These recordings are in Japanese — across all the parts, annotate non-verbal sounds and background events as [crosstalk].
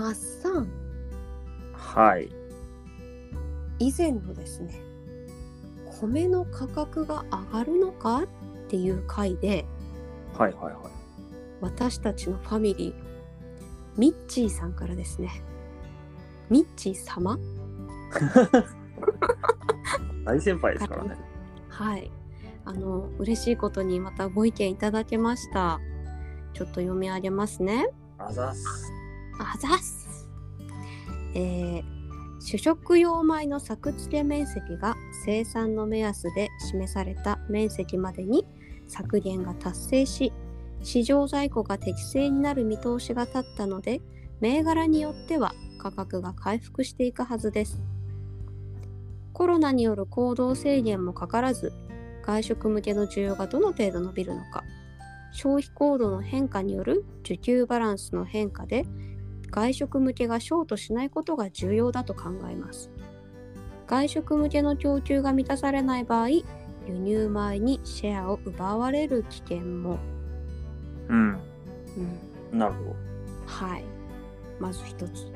マッサンはい。以前のですね米の価格が上がるのかっていう回ではいはいはい。私たちのファミリーミッチーさんからですねミッチー様？[laughs] 大先輩ですからね。はいあの嬉しいことにまたご意見いただけましたちょっと読み上げますねあざっす。あざっす。えー主食用米の作付け面積が生産の目安で示された面積までに削減が達成し市場在庫が適正になる見通しが立ったので銘柄によっては価格が回復していくはずです。コロナによる行動制限もかからず外食向けの需要がどの程度伸びるのか消費行動の変化による需給バランスの変化で外食向けがショートしないことが重要だと考えます。外食向けの供給が満たされない場合輸入米にシェアを奪われる危険も、うん。うん、なるほど。はい。まず一つ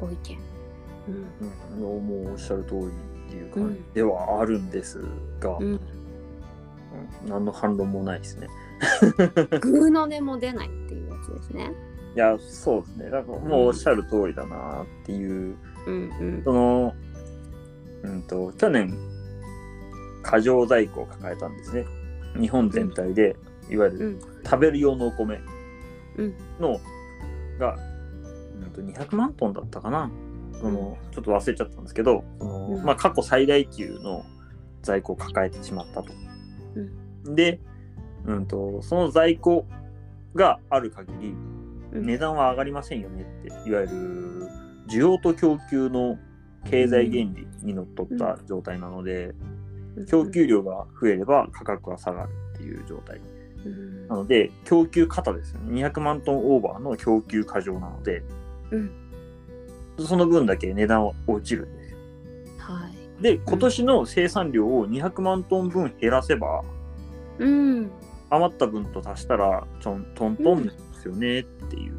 ご意見、うん。うん、もうおっしゃる通りっていう感うん。じではあるんですが、うん、うん。何の反論もないですね。[laughs] グーの音も出ないっていうやつですねいや、そうですね。だからもうおっしゃる通りだなっていう、うんうん。その、うんと、去年、過剰在庫を抱えたんですね。日本全体で、いわゆるうん。食べる用のお米うん。の、が、うんと200万トンだったかな。そのちょっと忘れちゃったんですけど、そのうん。まあ、過去最大級の在庫を抱えてしまったと。で、うんと、その在庫がある限り、うん値段は上がりませんよねって、いわゆる需要と供給の経済原理にのっとった状態なので、供給量が増えれば価格は下がるっていう状態。うん。なので、供給過多ですよね。200万トンオーバーの供給過剰なので、うん。その分だけ値段は落ちるんですよ。はい。で、今年の生産量を200万トン分減らせば、うん。余った分と足したらちょんトントンですよねっていう。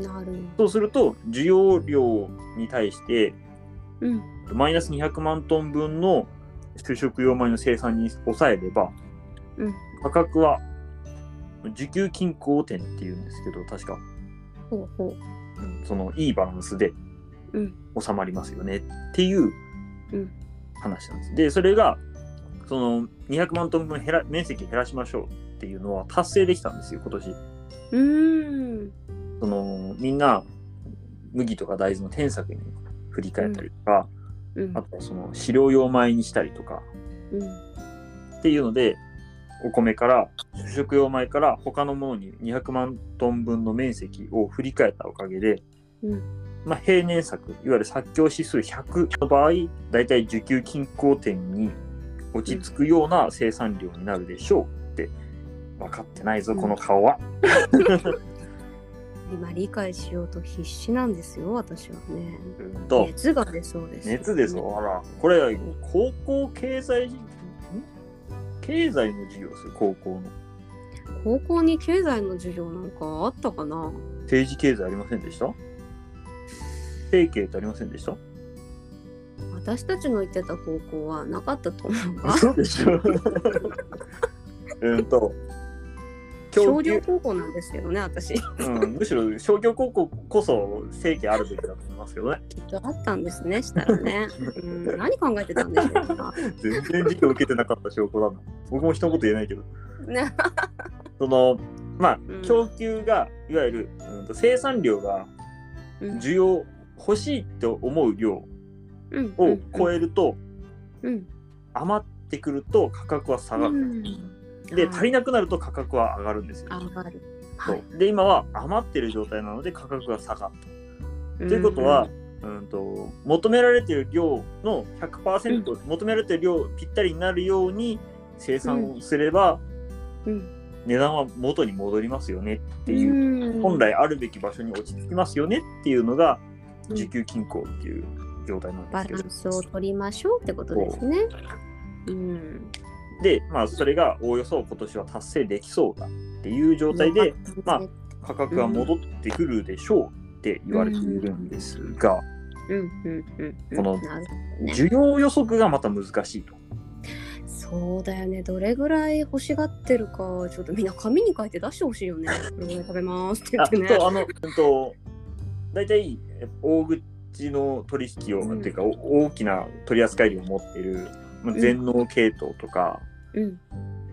なるそうすると、需要量に対して、うん。マイナス200万トン分の主食用米の生産に抑えれば、うん。価格は需給均衡点っていうんですけど、確か、ほうほう。んそのいいバランスでううん。収まりますよねっていううん。話なんです。で、それが、その200万トン分減ら面積減らしましょうっていうのは達成できたんですよ、今年。うーん。そのみんな麦とか大豆の添削に振り返ったりとか、うん。あとはその飼料用米にしたりとかうん。っていうのでお米から主食用米から他のものに200万トン分の面積を振り返ったおかげで、うん。まあ、平年作いわゆる作況指数100の場合だいたい需給均衡点に落ち着くような生産量になるでしょう分かってないぞ、うん。この顔は。[laughs] 今理解しようと必死なんですよ私はね。う？んと熱が出そうです。熱ですよ、あら。これ、高校経済、ん？経済の授業ですよ、高校の。高校に経済の授業なんかあったかな？政治経済ありませんでした？政経ってありませんでした？私たちの行ってた高校はなかったと思うわ。そうでしょ。[laughs] うんと、商業高校なんですけどね私。うん、むしろ商業高校こそ政経あるべきだと思いますけどね。きっとあったんですねしたらね、うん、何考えてたんでしょうか。全然授業受けてなかった証拠だな。僕も一言言えないけど。ね。その、まあうん、供給が、いわゆる、うんと生産量がうん。需要、欲しいって思う量うんを超えると、うん。余ってくると価格は下がる。うんで、はい足りなくなると価格は上がるんですよ。上がる。そはい。うで、今は余ってる状態なので価格が下がった。ということは、うんと求められている量の100%、求められている量ぴったりになるように生産をすれば、うん。値段は元に戻りますよねっていう、うん。本来あるべき場所に落ち着きますよねっていうのがうん。需給均衡っていう状態なんバですけど、ランスを取りましょうってことですね。うん。で、まあ、それがおおよそ今年は達成できそうだっていう状態で、まあ価格が戻ってくるでしょうっって言われているんですが。この。需要予測がまた難しいと。そうだよね。どれぐらい欲しがってるか、ちょっとみんな紙に書いて出してほしいよね。これぐらい食べますって言あってね。あの、うんと、大体大口の取引を、うんっていうかお大きな取り扱い量を持っている、まあ、うん全農系統とか、うん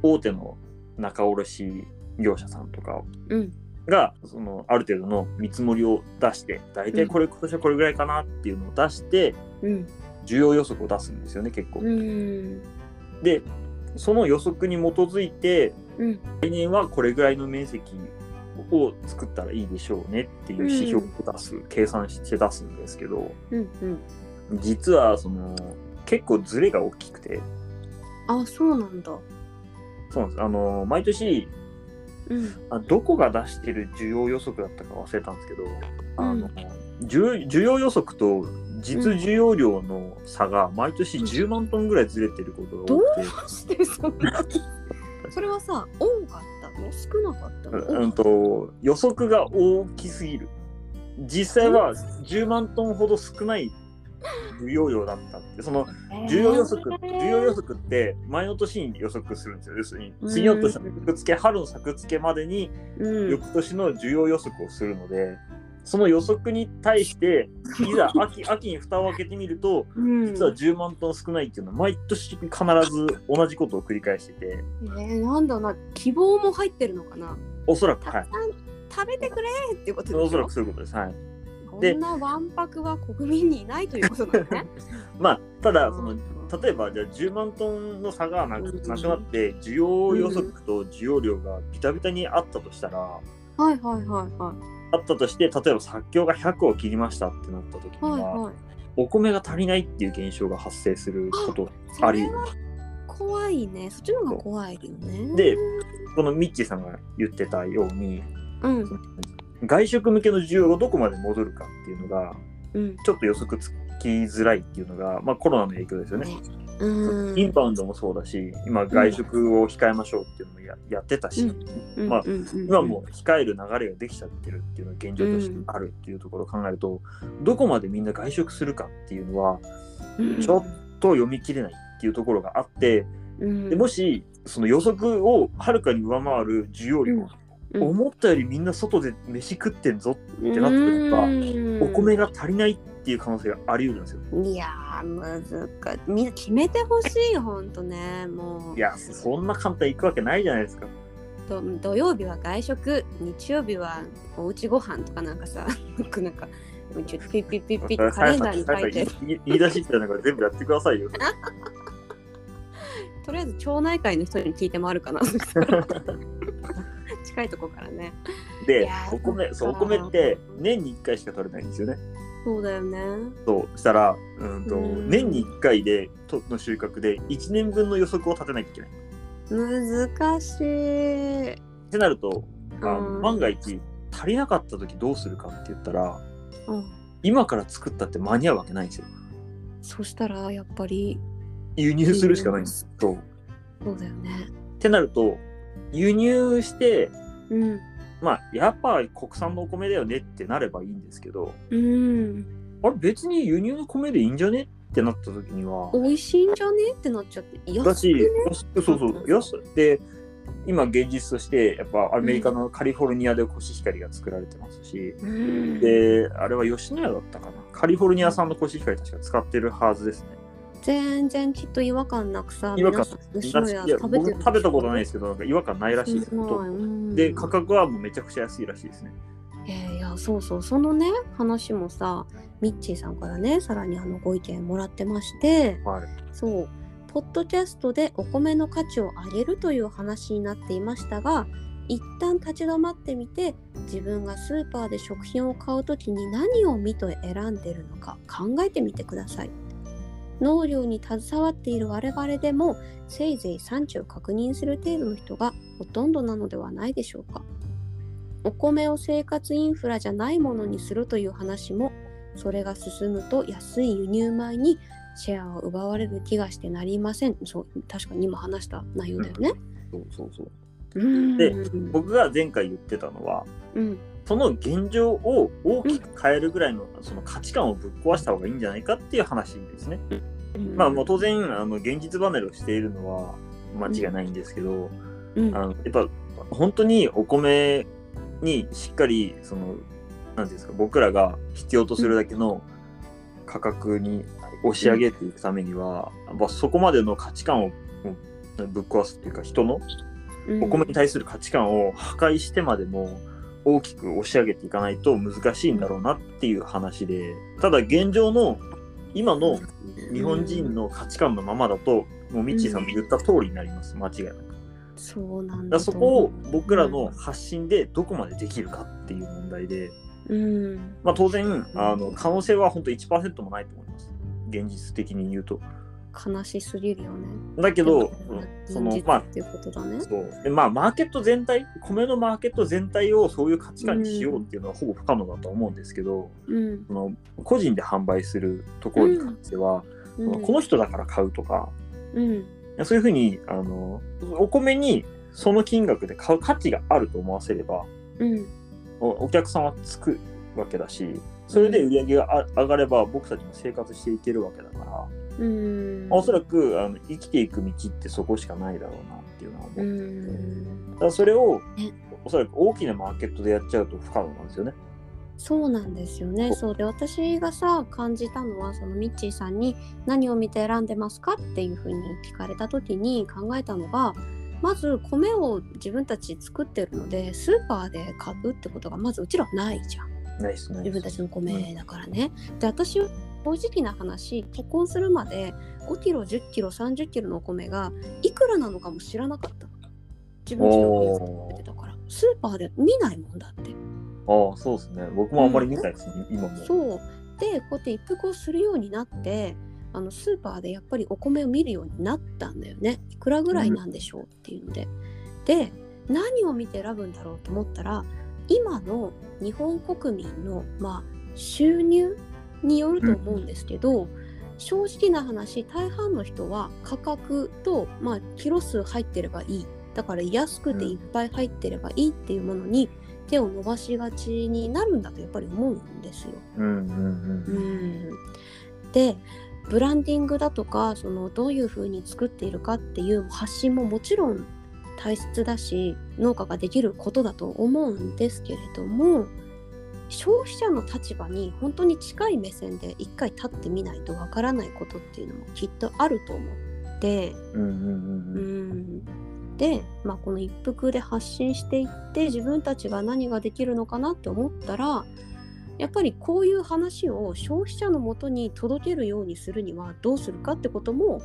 大手の仲卸業者さんとかうん。がそのある程度の見積もりを出して大体これ、今年はこれぐらいかなっていうのを出してうん。需要予測を出すんですよね結構。うん。でその予測に基づいてうん。来年はこれぐらいの面積を作ったらいいでしょうねっていう指標を出す、計算して出すんですけどうん。うん。実はその結構ズレが大きくてあ、そうなんだ。そうなんです。あの毎年うん。あどこが出してる需要予測だったか忘れたんですけど、あのうん需需要予測と実需要量の差が毎年10万トンぐらいずれてることが多くて、どうしてそんな [laughs] それはさ、多かったの？少なかったの、うんと予測が大きすぎる。実際は10万トンほど少ない需要量だったって。その需要予測、需要予測って前の年に予測するんですよ。要するに次の年の作付け春の作付けまでにうん、翌年の需要予測をするので、その予測に対して、いざ秋 [laughs] 秋に蓋を開けてみると、うん、実は10万トン少ないっていうのは、毎年必ず同じことを繰り返してて、えー、なんだな、希望も入ってるのかな。おそらく、はい。食べてくれっていうことでしょ？おそらくそういうことです。はい。こでんなわんぱくは国民にいないということだね。[laughs] まあ、ただ、その、例えば、じゃあ10万トンの差がなくうんなって、需要予測と需要量がビタビタにあったとしたら、はいはいはいはい。あったとして、例えば作況が100を切りましたってなった時には、はいはい。お米が足りないっていう現象が発生することそあり怖いね。そっちの方が怖いよね。で、このミッチーさんが言ってたように、うん外食向けの需要がどこまで戻るかっていうのが、うん。ちょっと予測つきづらいっていうのが、まあ、コロナの影響ですよね。うん。インバウンドもそうだし、今、外食を控えましょうっていうのもややってたし、うん。まあ今もう控える流れができちゃってるっていうのが現状としてあるっていうところを考えると、どこまでみんな外食するかっていうのは、うん。ちょっと読み切れないっていうところがあって、うん。でもし、その予測をはるかに上回る需要量、うん思ったよりみんな外で飯食ってんぞってなった時はうんお米が足りないっていう可能性があり得るんですよ。いやー難しいみんな決めてほしいほんとねもういや、そんな簡単に行くわけないじゃないですか。ど土曜日は外食日曜日はおうちご飯とかなんかさ [laughs] なんかちょっとピッピッピッピッカレンダーに書いて言い出しってなんか全部やってくださいよ。とりあえず町内会の人に聞いて回るかな近いとこからねいでお米、そう、お米って年に1回しか取れないんですよね。そうだよねそうしたら、うんとうん年に1回でとの収穫で1年分の予測を立てなきゃいけない。難しいってなると、あのうん万が一足りなかった時どうするかって言ったら、うん今から作ったって間に合うわけないんですよ。そしたらやっぱり輸入するしかないんです。そう。そうだよねってなると、輸入して、うん。まあ、やっぱ国産のお米だよねってなればいいんですけど、うん。あれ別に輸入の米でいいんじゃねってなった時には、美味しいんじゃねってなっちゃってだし、安くね安くそうそう、安くで、今現実として、やっぱアメリカのカリフォルニアでコシヒカリが作られてますし、うん。で、あれは吉野家だったかな。カリフォルニア産のコシヒカリ確か使ってるはずですね。全然きっと違和感なくさ違和感食べてる僕食べたことないですけど、なんか違和感ないらしいですよ。で、価格はもうめちゃくちゃ安いらしいですね。えーいやそうそうそのね話もさミッチーさんからねさらにあのご意見もらってましてはい。そうポッドキャストでお米の価値を上げるという話になっていましたが一旦立ち止まってみて自分がスーパーで食品を買う時に何を見と選んでるのか考えてみてください農業に携わっている我々でもせいぜい産地を確認する程度の人がほとんどなのではないでしょうか。お米を生活インフラじゃないものにするという話もそれが進むと安い輸入米にシェアを奪われる気がしてなりません。そう確かに今話した内容だよね、そうそうそう。うん、で僕が前回言ってたのは、うんその現状を大きく変えるぐらいのその価値観をぶっ壊した方がいいんじゃないかっていう話ですね。まあもう当然あの現実離れをしているのは間違いないんですけど、うん。あのやっぱ本当にお米にしっかりその何ていうんですか僕らが必要とするだけの価格に押し上げていくためには、やっぱそこまでの価値観をうんぶっ壊すっていうか人のうん。お米に対する価値観を破壊してまでも大きく押し上げていかないと難しいんだろうなっていう話でただ現状の今の日本人の価値観のままだともうミッチーさんも言った通りになります間違いなく。そうなんだそこを僕らの発信でどこまでできるかっていう問題で、うんまあ、当然あの可能性は本当1%もないと思います現実的に言うと。悲しすぎるよね。だけど現そのまあ実っていうことだね。そう。でまあマーケット全体米のマーケット全体をそういう価値観にしようっていうのはほぼ不可能だと思うんですけど、うん。その個人で販売するところに関しては、うん。この人だから買うとかうん。そういうふうにあのお米にその金額で買う価値があると思わせればうん。おお客さんはつくわけだしそれで売り上げがあ上がれば僕たちも生活していけるわけだから、うんおそらくあの生きていく道ってそこしかないだろうなっていうのは思ってうて、んだからそれをねおそらく大きなマーケットでやっちゃうと不可能なんですよね。そうなんですよね。そうで私がさ感じたのはそのミッチーさんに何を見て選んでますかっていうふうに聞かれた時に考えたのがまず米を自分たち作ってるのでスーパーで買うってことがまずうちらはないじゃんないですね。自分たちの米だからね。で私は正直な話結婚するまで5キロ10キロ30キロのお米がいくらなのかも知らなかったの。自分ちでお米てたから。スーパーで見ないもんだって。ああ、そうですね。僕もあんまり見ないですね、今も。そう。でこうやって一服をするようになってあのスーパーでやっぱりお米を見るようになったんだよね。いくらぐらいなんでしょうっていうので、で何を見て選ぶんだろうと思ったら今の日本国民の、まあ、収入によると思うんですけど、正直な話大半の人は価格と、まあ、キロ数入ってればいいだから安くていっぱい入ってればいいっていうものに手を伸ばしがちになるんだとやっぱり思うんですよ。うんうんううん。んでブランディングだとかそのどういうふうに作っているかっていう発信ももちろん大切だし農家ができることだと思うんですけれども消費者の立場に本当に近い目線で一回立ってみないとわからないことっていうのもきっとあると思って。うんうんで、まあ、この一服で発信していって自分たちが何ができるのかなって思ったらやっぱりこういう話を消費者のもとに届けるようにするにはどうするかってことも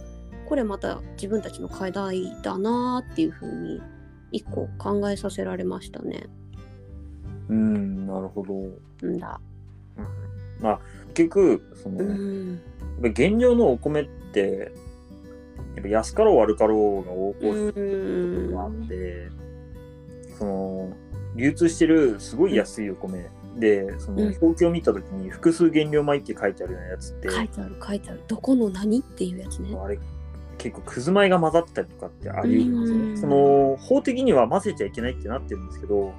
これまた自分たちの課題だなっていうふうに一個考えさせられましたね。うん、なるほど。うんだ。まあ、結局、その、うん。やっぱ現状のお米って、やっぱ安かろう悪かろうが横行することがあって、その、流通してるすごい安いお米で、そのうん表記を見たときに複数原料米って書いてあるようなやつって、書いてある書いてある。どこの何っていうやつね。あれ結構くず米が混ざってたりとかってあり得るんですようんね。その法的には混ぜちゃいけないってなってるんですけど、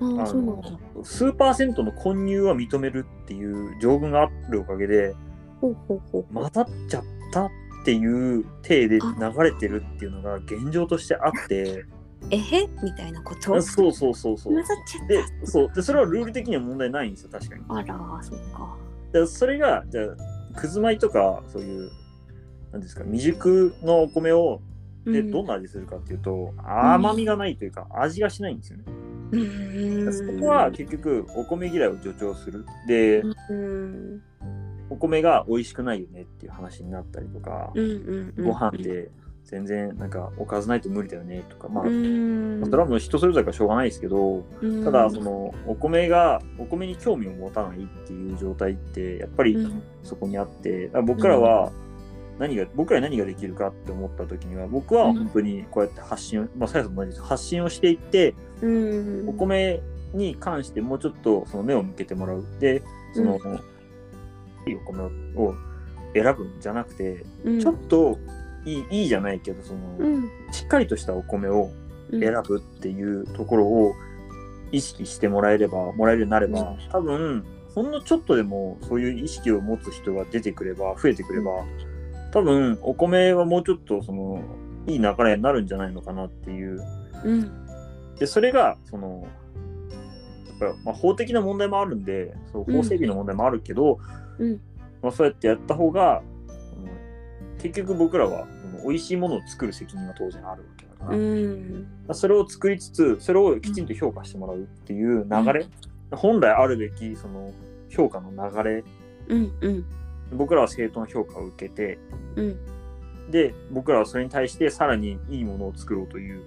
あそうなんだ。の数パーセントの混入は認めるっていう条文があるおかげでほうほうほう。混ざっちゃったっていう体で流れてるっていうのが現状としてあって [laughs] えへ？みたいなこと？そうそうそうそう混ざっちゃっでそうでそれはルール的には問題ないんですよ確かにた。あら、そっか。でそれがじゃあくず米とかそういうなんですか未熟のお米をでどんな味するかっていうと、甘みがないというか味がしないんですよね。うんそこは結局お米嫌いを助長する。で、うんお米が美味しくないよねっていう話になったりとか、うんうんうん。ご飯で全然なんかおかずないと無理だよねとか、まあ、うん。それはもう人それぞれからしょうがないですけど、うん。ただそのお米がお米に興味を持たないっていう状態ってやっぱりうん。そこにあって、だから僕らは何が、僕らに何ができるかって思った時には僕は本当にこうやって発信を、まあ、さやさんも同じです発信をしていって、うん。お米に関してもうちょっとその目を向けてもらう。で、その、いいお米を選ぶんじゃなくて、うん。ちょっといいいいじゃないけど、その、うん。しっかりとしたお米をうん。選ぶっていうところを意識してもらえればもらえるようになれば、多分ほんのちょっとでもそういう意識を持つ人が出てくれば増えてくれば多分お米はもうちょっとそのいい流れになるんじゃないのかなっていう。うん。でそれがそのやっぱ、まあ、法的な問題もあるんでそう法整備の問題もあるけど、うん。まあ、そうやってやった方が、その結局僕らは美味しいものを作る責任は当然あるわけだから、うん。それを作りつつそれをきちんと評価してもらうっていう流れ、本来あるべきその評価の流れうん。うん僕らは正当な評価を受けてうん。で僕らはそれに対してさらにいいものを作ろうという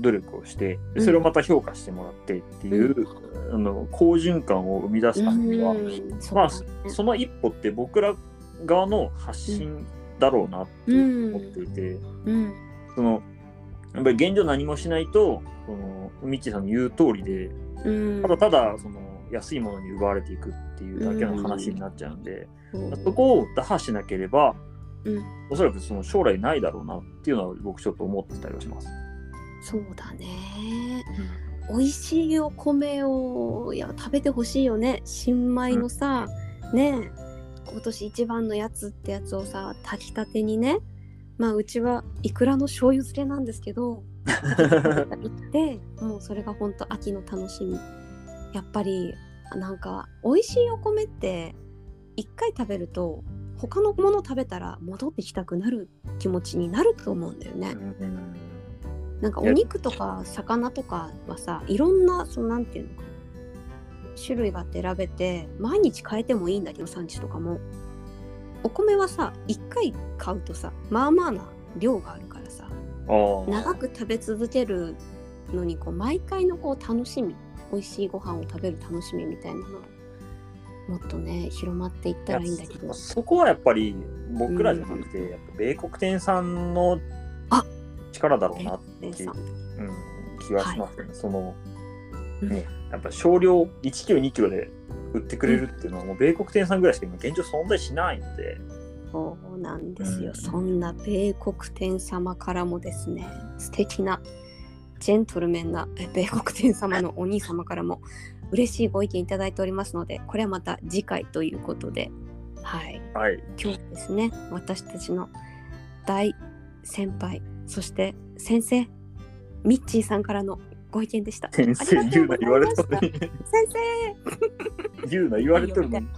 努力をしてでそれをまた評価してもらってっていう、あの好循環を生み出すためには、まあその一歩って僕ら側の発信だろうなって思っていて、うん。そのやっぱり現状何もしないとそのミッチーさんの言う通りでうん。ただただその安いものに奪われていくっていうだけの話になっちゃうんで、そこを打破しなければ、うん。おそらくその将来ないだろうなっていうのは僕ちょっと思ってたりはします。そうだね。美味しいお米をいや食べてほしいよね。新米のさ、ねえ今年一番のやつってやつをさ炊きたてにね。まあうちはいくらの醤油漬けなんですけど行って [laughs] もうそれが本当秋の楽しみ。やっぱりなんか美味しいお米って一回食べると他のもの食べたら戻ってきたくなる気持ちになると思うんだよね。うんなんかお肉とか魚とかはさいろんなそのなんていうのかな。種類があって選べて毎日変えてもいいんだけど産地とかも。お米はさ1回買うとさまあまあな量があるからさ長く食べ続けるのにこう毎回のこう楽しみ。美味しいご飯を食べる楽しみみたいなのもっとね広まっていったらいいんだけど。そこはやっぱり僕らじゃなくて、やっぱ米国店産のあ力だろうなっていう、うん、気はしますね。そのうん。ね、やっぱ少量1キロ2キロで売ってくれるっていうのはもう米国店産ぐらいしか今現状存在しないので、そうなんですよ、うん。そんな米国天様からもですね素敵なジェントルメンなえ米国天様のお兄様からも嬉しいご意見いただいておりますのでこれはまた次回ということではい。はい、今日ですね私たちの大先輩そして先生ミッチーさんからのご意見でした。先生言うな言われとる先生。言うな言われとるのに